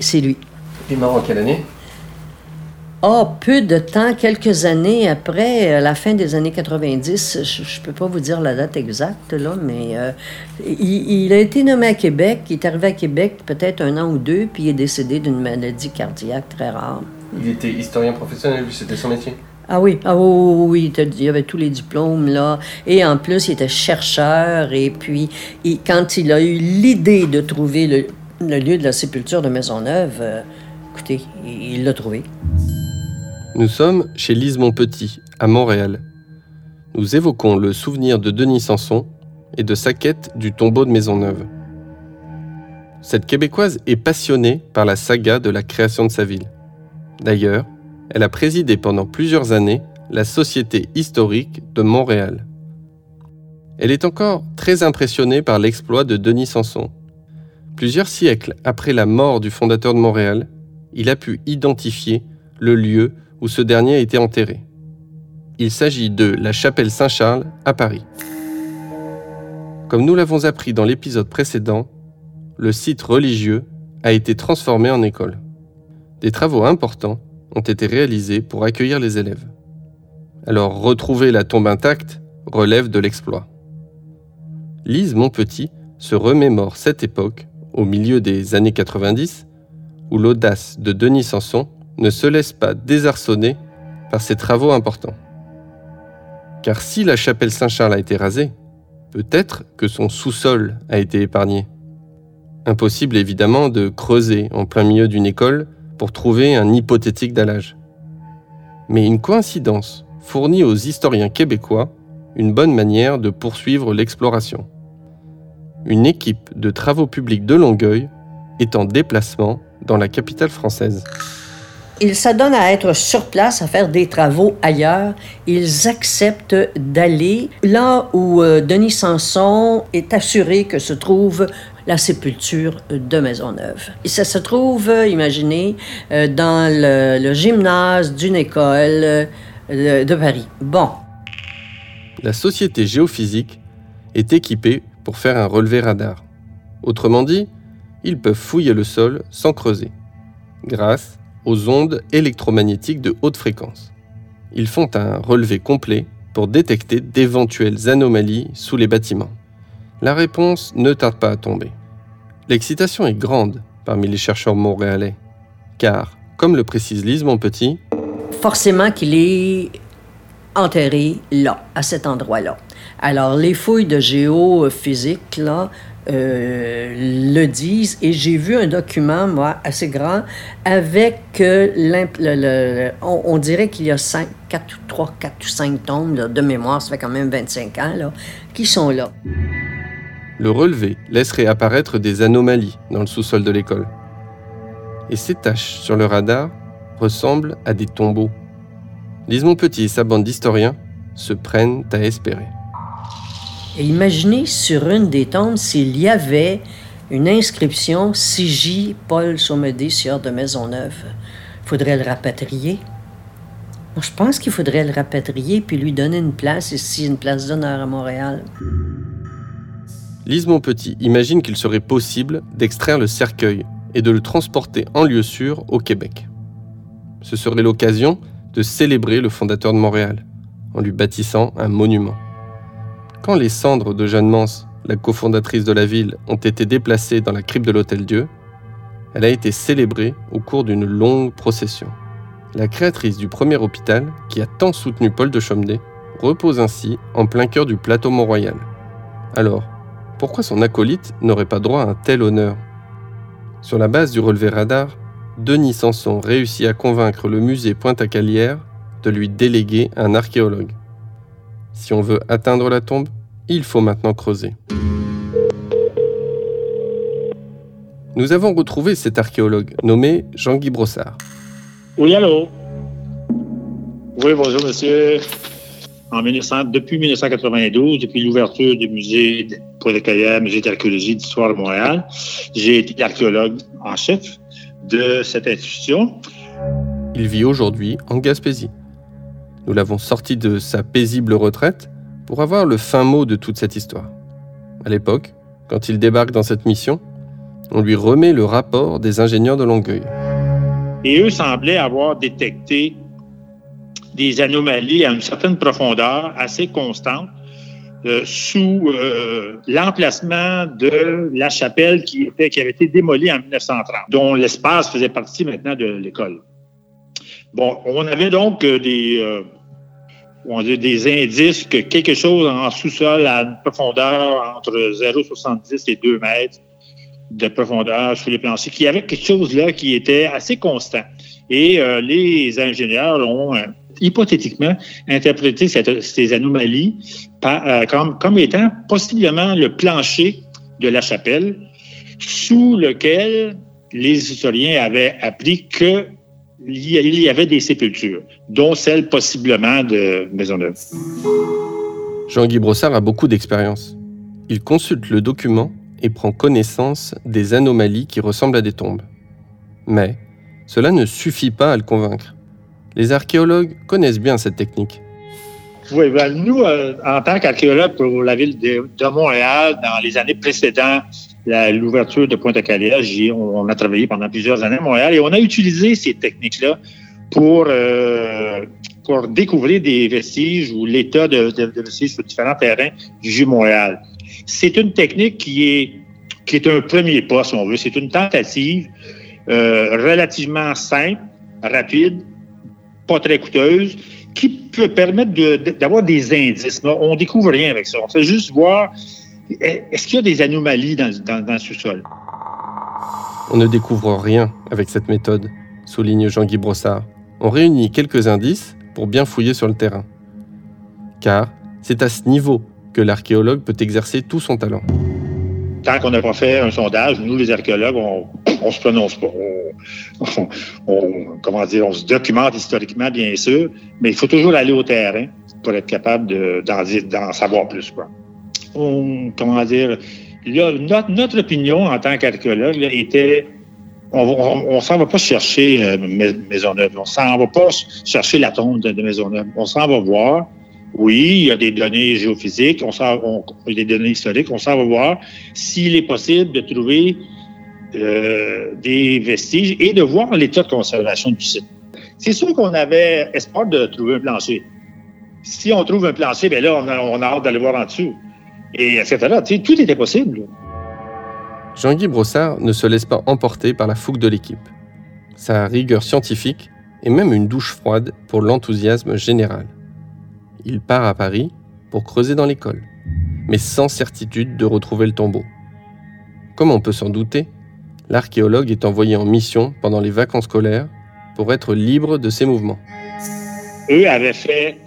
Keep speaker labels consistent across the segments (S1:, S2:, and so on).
S1: C'est lui.
S2: Il est mort en quelle année?
S1: Oh, peu de temps, quelques années après, à la fin des années 90, je ne peux pas vous dire la date exacte, là, mais euh, il, il a été nommé à Québec. Il est arrivé à Québec peut-être un an ou deux, puis il est décédé d'une maladie cardiaque très rare.
S2: Il était historien professionnel, c'était son métier?
S1: Ah oui, ah oui, il avait tous les diplômes, là. Et en plus, il était chercheur. Et puis, il- quand il a eu l'idée de trouver le, le lieu de la sépulture de Maisonneuve, euh, écoutez, il l'a trouvé.
S2: Nous sommes chez Lise Montpetit, à Montréal. Nous évoquons le souvenir de Denis Sanson et de sa quête du tombeau de Maisonneuve. Cette Québécoise est passionnée par la saga de la création de sa ville. D'ailleurs, elle a présidé pendant plusieurs années la Société historique de Montréal. Elle est encore très impressionnée par l'exploit de Denis Sanson. Plusieurs siècles après la mort du fondateur de Montréal, il a pu identifier le lieu où ce dernier a été enterré. Il s'agit de la chapelle Saint-Charles à Paris. Comme nous l'avons appris dans l'épisode précédent, le site religieux a été transformé en école. Des travaux importants ont été réalisés pour accueillir les élèves. Alors retrouver la tombe intacte relève de l'exploit. Lise Montpetit se remémore cette époque, au milieu des années 90, où l'audace de Denis Sanson ne se laisse pas désarçonner par ces travaux importants. Car si la chapelle Saint-Charles a été rasée, peut-être que son sous-sol a été épargné. Impossible évidemment de creuser en plein milieu d'une école pour trouver un hypothétique dallage. Mais une coïncidence fournit aux historiens québécois une bonne manière de poursuivre l'exploration. Une équipe de travaux publics de Longueuil est en déplacement dans la capitale française.
S1: Ils s'adonnent à être sur place, à faire des travaux ailleurs. Ils acceptent d'aller là où euh, Denis Sanson est assuré que se trouve la sépulture de Maisonneuve. Et ça se trouve, euh, imaginez, euh, dans le, le gymnase d'une école de Paris. Bon,
S2: La société géophysique est équipée pour faire un relevé radar. Autrement dit, ils peuvent fouiller le sol sans creuser, grâce aux ondes électromagnétiques de haute fréquence. Ils font un relevé complet pour détecter d'éventuelles anomalies sous les bâtiments. La réponse ne tarde pas à tomber. L'excitation est grande parmi les chercheurs montréalais, car, comme le précise Lise Montpetit,
S1: forcément qu'il est enterré là, à cet endroit-là. Alors, les fouilles de géophysique, là, euh, le disent, et j'ai vu un document, moi, assez grand, avec euh, le- on, dirait qu'il y a 5, 4, 3, 4 ou 5 tombes de mémoire, ça fait quand même 25 ans, là, qui sont là.
S2: Le relevé laisserait apparaître des anomalies dans le sous-sol de l'école. Et ces taches sur le radar ressemblent à des tombeaux. Lise Montpetit et sa bande d'historiens se prennent à espérer.
S1: Et imaginez sur une des tombes s'il y avait une inscription CJ Paul Saumédé, sieur de Maisonneuve. Faudrait le rapatrier. Moi, je pense qu'il faudrait le rapatrier puis lui donner une place ici, une place d'honneur à Montréal.
S2: Lise Montpetit imagine qu'il serait possible d'extraire le cercueil et de le transporter en lieu sûr au Québec. Ce serait l'occasion de célébrer le fondateur de Montréal, en lui bâtissant un monument. Quand les cendres de Jeanne Mance, la cofondatrice de la ville, ont été déplacées dans la crypte de l'Hôtel Dieu, elle a été célébrée au cours d'une longue procession. La créatrice du premier hôpital, qui a tant soutenu Paul de Chomedey, repose ainsi en plein cœur du plateau Mont-Royal. Alors, pourquoi son acolyte n'aurait pas droit à un tel honneur? Sur la base du relevé radar, Denis Sanson réussit à convaincre le musée Pointe-à-Calière de lui déléguer un archéologue. Si on veut atteindre la tombe, il faut maintenant creuser. Nous avons retrouvé cet archéologue nommé Jean-Guy Brossard.
S3: Oui, allô? Oui, bonjour, monsieur. En 1900, depuis 1992, depuis l'ouverture du musée pour les carrières, musée d'archéologie d'histoire de Montréal, j'ai été archéologue en chef de cette institution.
S2: Il vit aujourd'hui en Gaspésie. Nous l'avons sorti de sa paisible retraite pour avoir le fin mot de toute cette histoire. À l'époque, quand il débarque dans cette mission, On lui remet le rapport des ingénieurs de Longueuil.
S3: Et eux semblaient avoir détecté des anomalies à une certaine profondeur assez constante euh, sous euh, l'emplacement de la chapelle qui, était, qui avait été démolie en 1930, dont l'espace faisait partie maintenant de l'école. Bon, on avait donc euh, des, on dit des indices que quelque chose en sous-sol à une profondeur entre 0,70 et 2 mètres de profondeur sous les planchers, qu'il y avait quelque chose là qui était assez constant. Et les ingénieurs ont hypothétiquement interprété ces anomalies euh, comme, comme étant possiblement le plancher de la chapelle sous lequel les historiens avaient appris qu'il y avait des sépultures, dont celle possiblement de Maisonneuve.
S2: Jean-Guy Brossard a beaucoup d'expérience. Il consulte le document et prend connaissance des anomalies qui ressemblent à des tombes. Mais cela ne suffit pas à le convaincre. Les archéologues connaissent bien cette technique.
S3: Oui, ben, nous, euh, en tant qu'archéologues pour la ville de, Montréal, dans les années précédentes l'ouverture de Pointe-à-Calais, on a travaillé pendant plusieurs années à Montréal et on a utilisé ces techniques-là pour, euh, pour découvrir des vestiges ou l'état de, vestiges sur différents terrains du Vieux-Montréal. C'est une technique qui est, qui est un premier pas, si on veut. C'est une tentative euh, relativement simple, rapide, pas très coûteuse, qui peut permettre d'avoir des indices. On découvre rien avec ça. On fait juste voir est-ce qu'il y a des anomalies dans, dans, le sous-sol.
S2: On ne découvre rien avec cette méthode, souligne Jean-Guy Brossard. On réunit quelques indices pour bien fouiller sur le terrain. Car c'est à ce niveau que l'archéologue peut exercer tout son talent.
S3: Tant qu'on n'a pas fait un sondage, nous, les archéologues, on ne se prononce pas on, comment dire, on se documente historiquement, bien sûr, mais il faut toujours aller au terrain pour être capable d'en savoir plus. Quoi. Comment dire, notre, opinion en tant qu'archéologue était on ne s'en va pas chercher euh, Maisonneuve, on s'en va pas chercher la tombe de, Maisonneuve, on s'en va voir. Oui, il y a des données géophysiques, on, des données historiques, on s'en va voir s'il est possible de trouver euh, des vestiges et de voir l'état de conservation du site. C'est sûr qu'on avait espoir de trouver un plancher. Si on trouve un plancher, bien là, on a hâte d'aller voir en dessous. Et etc. tout était possible.
S2: Jean-Guy Brossard ne se laisse pas emporter par la fougue de l'équipe. Sa rigueur scientifique est même une douche froide pour l'enthousiasme général. Il part à Paris pour creuser dans l'école, mais sans certitude de retrouver le tombeau. Comme on peut s'en douter, l'archéologue est envoyé en mission pendant les vacances scolaires pour être libre de ses mouvements.
S3: Eux avaient fait,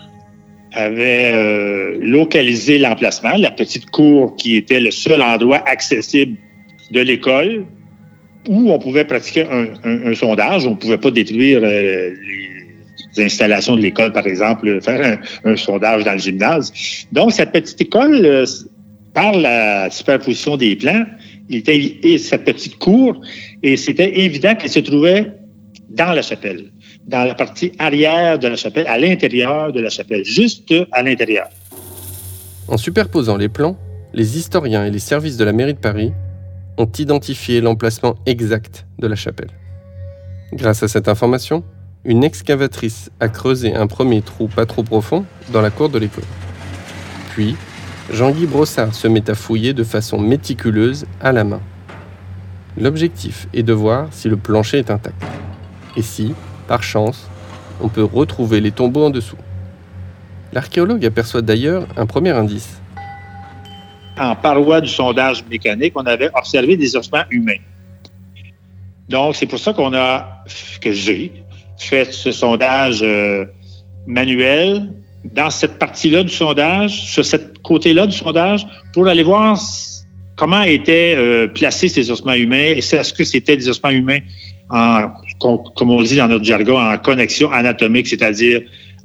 S3: avaient euh, localisé l'emplacement, la petite cour qui était le seul endroit accessible de l'école où on pouvait pratiquer un, sondage. On ne pouvait pas détruire euh, les installations de l'école, par exemple, faire un, sondage dans le gymnase. Donc, cette petite école, euh, par la superposition des plans, il était cette petite cour et c'était évident qu'elle se trouvait dans la chapelle, dans la partie arrière de la chapelle, à l'intérieur de la chapelle, juste à l'intérieur.
S2: En superposant les plans, les historiens et les services de la mairie de Paris ont identifié l'emplacement exact de la chapelle. Grâce à cette information, une excavatrice a creusé un premier trou pas trop profond dans la cour de l'école. Puis, Jean-Guy Brossard se met à fouiller de façon méticuleuse à la main. L'objectif est de voir si le plancher est intact. Et si, par chance, on peut retrouver les tombeaux en dessous. L'archéologue aperçoit d'ailleurs un premier indice.
S3: En paroi du sondage mécanique, on avait observé des ossements humains. Donc, c'est pour ça qu'on a, que j'ai fait ce sondage euh, manuel dans cette partie-là du sondage, sur cette côté-là du sondage, pour aller voir comment étaient euh, placés ces ossements humains. Est-ce que c'était des ossements humains en, comme on dit dans notre jargon, en connexion anatomique, c'est-à-dire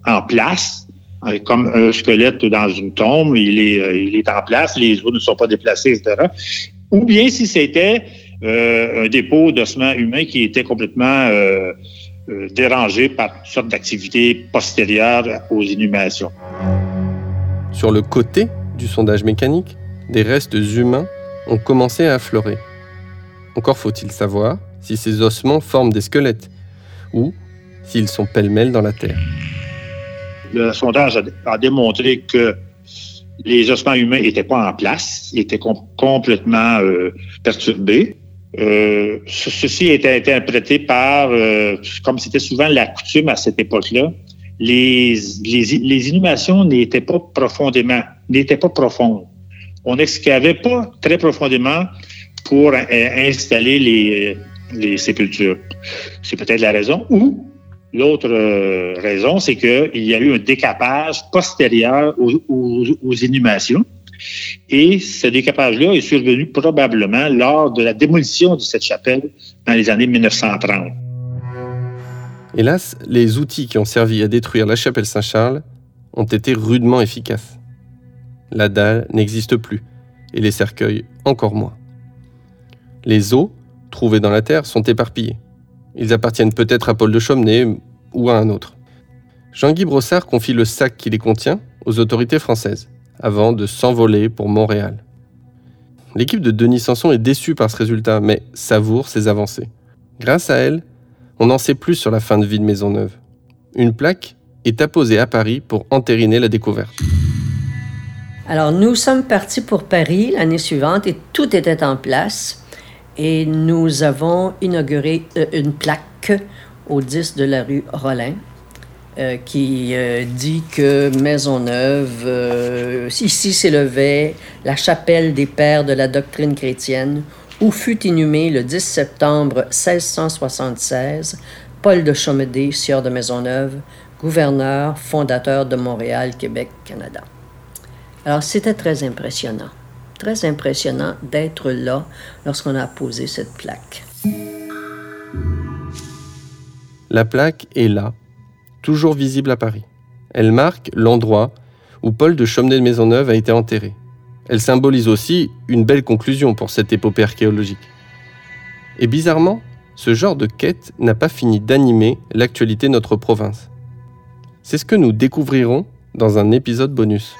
S3: en place, euh, comme un squelette dans une tombe, il est, euh, il est en place, les os ne sont pas déplacés, etc. Ou bien si c'était un dépôt d'ossements humains qui était complètement euh, dérangé par toutes sortes d'activités postérieures aux inhumations.
S2: Sur le côté du sondage mécanique, des restes humains ont commencé à affleurer. Encore faut-il savoir si ces ossements forment des squelettes ou s'ils sont pêle-mêle dans la terre.
S3: Le sondage a, démontré que les ossements humains n'étaient pas en place, étaient complètement euh, perturbés. Euh, ceci était interprété par, euh, comme c'était souvent la coutume à cette époque-là, les, inhumations n'étaient pas profondément, n'étaient pas profondes. On n'excavait pas très profondément pour installer les, les sépultures. C'est peut-être la raison. Ou l'autre euh, raison, c'est qu'il y a eu un décapage postérieur aux, aux, inhumations. Et ce décapage-là est survenu probablement lors de la démolition de cette chapelle dans les années 1930.
S2: Hélas, les outils qui ont servi à détruire la chapelle Saint-Charles ont été rudement efficaces. La dalle n'existe plus, et les cercueils encore moins. Les os trouvés dans la terre sont éparpillés. Ils appartiennent peut-être à Paul de Chaumenet ou à un autre. Jean-Guy Brossard confie le sac qui les contient aux autorités françaises, avant de s'envoler pour Montréal. L'équipe de Denis Sanson est déçue par ce résultat, mais savoure ses avancées. Grâce à elle, on en sait plus sur la fin de vie de Maisonneuve. Une plaque est apposée à Paris pour entériner la découverte.
S1: Alors, nous sommes partis pour Paris l'année suivante et tout était en place et nous avons inauguré euh, une plaque au 10 de la rue Rollin euh, qui euh, dit que Maisonneuve, ici s'élevait la chapelle des pères de la doctrine chrétienne, où fut inhumé le 10 septembre 1676 Paul de Chaumédé, sieur de Maisonneuve, gouverneur, fondateur de Montréal, Québec, Canada. Alors c'était très impressionnant très impressionnant d'être là lorsqu'on a posé cette plaque.
S2: La plaque est là, toujours visible à Paris. Elle marque l'endroit où Paul de Chaumenet de Maisonneuve a été enterré. Elle symbolise aussi une belle conclusion pour cette épopée archéologique. Et bizarrement, ce genre de quête n'a pas fini d'animer l'actualité de notre province. C'est ce que nous découvrirons dans un épisode bonus.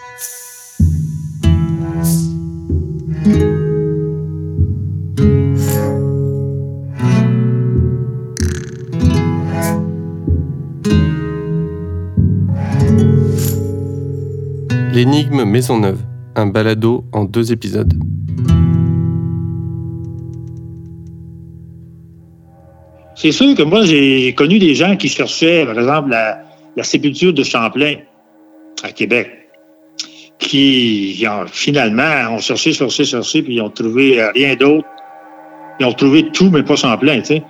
S2: L'énigme Maisonneuve, un balado en deux épisodes.
S3: C'est sûr que moi, j'ai connu des gens qui cherchaient, par exemple, la, sépulture de Champlain à Québec qui finalement ont cherché, cherché, cherché, puis ils ont trouvé euh, rien d'autre. Ils ont trouvé tout, mais pas plein, tu sais.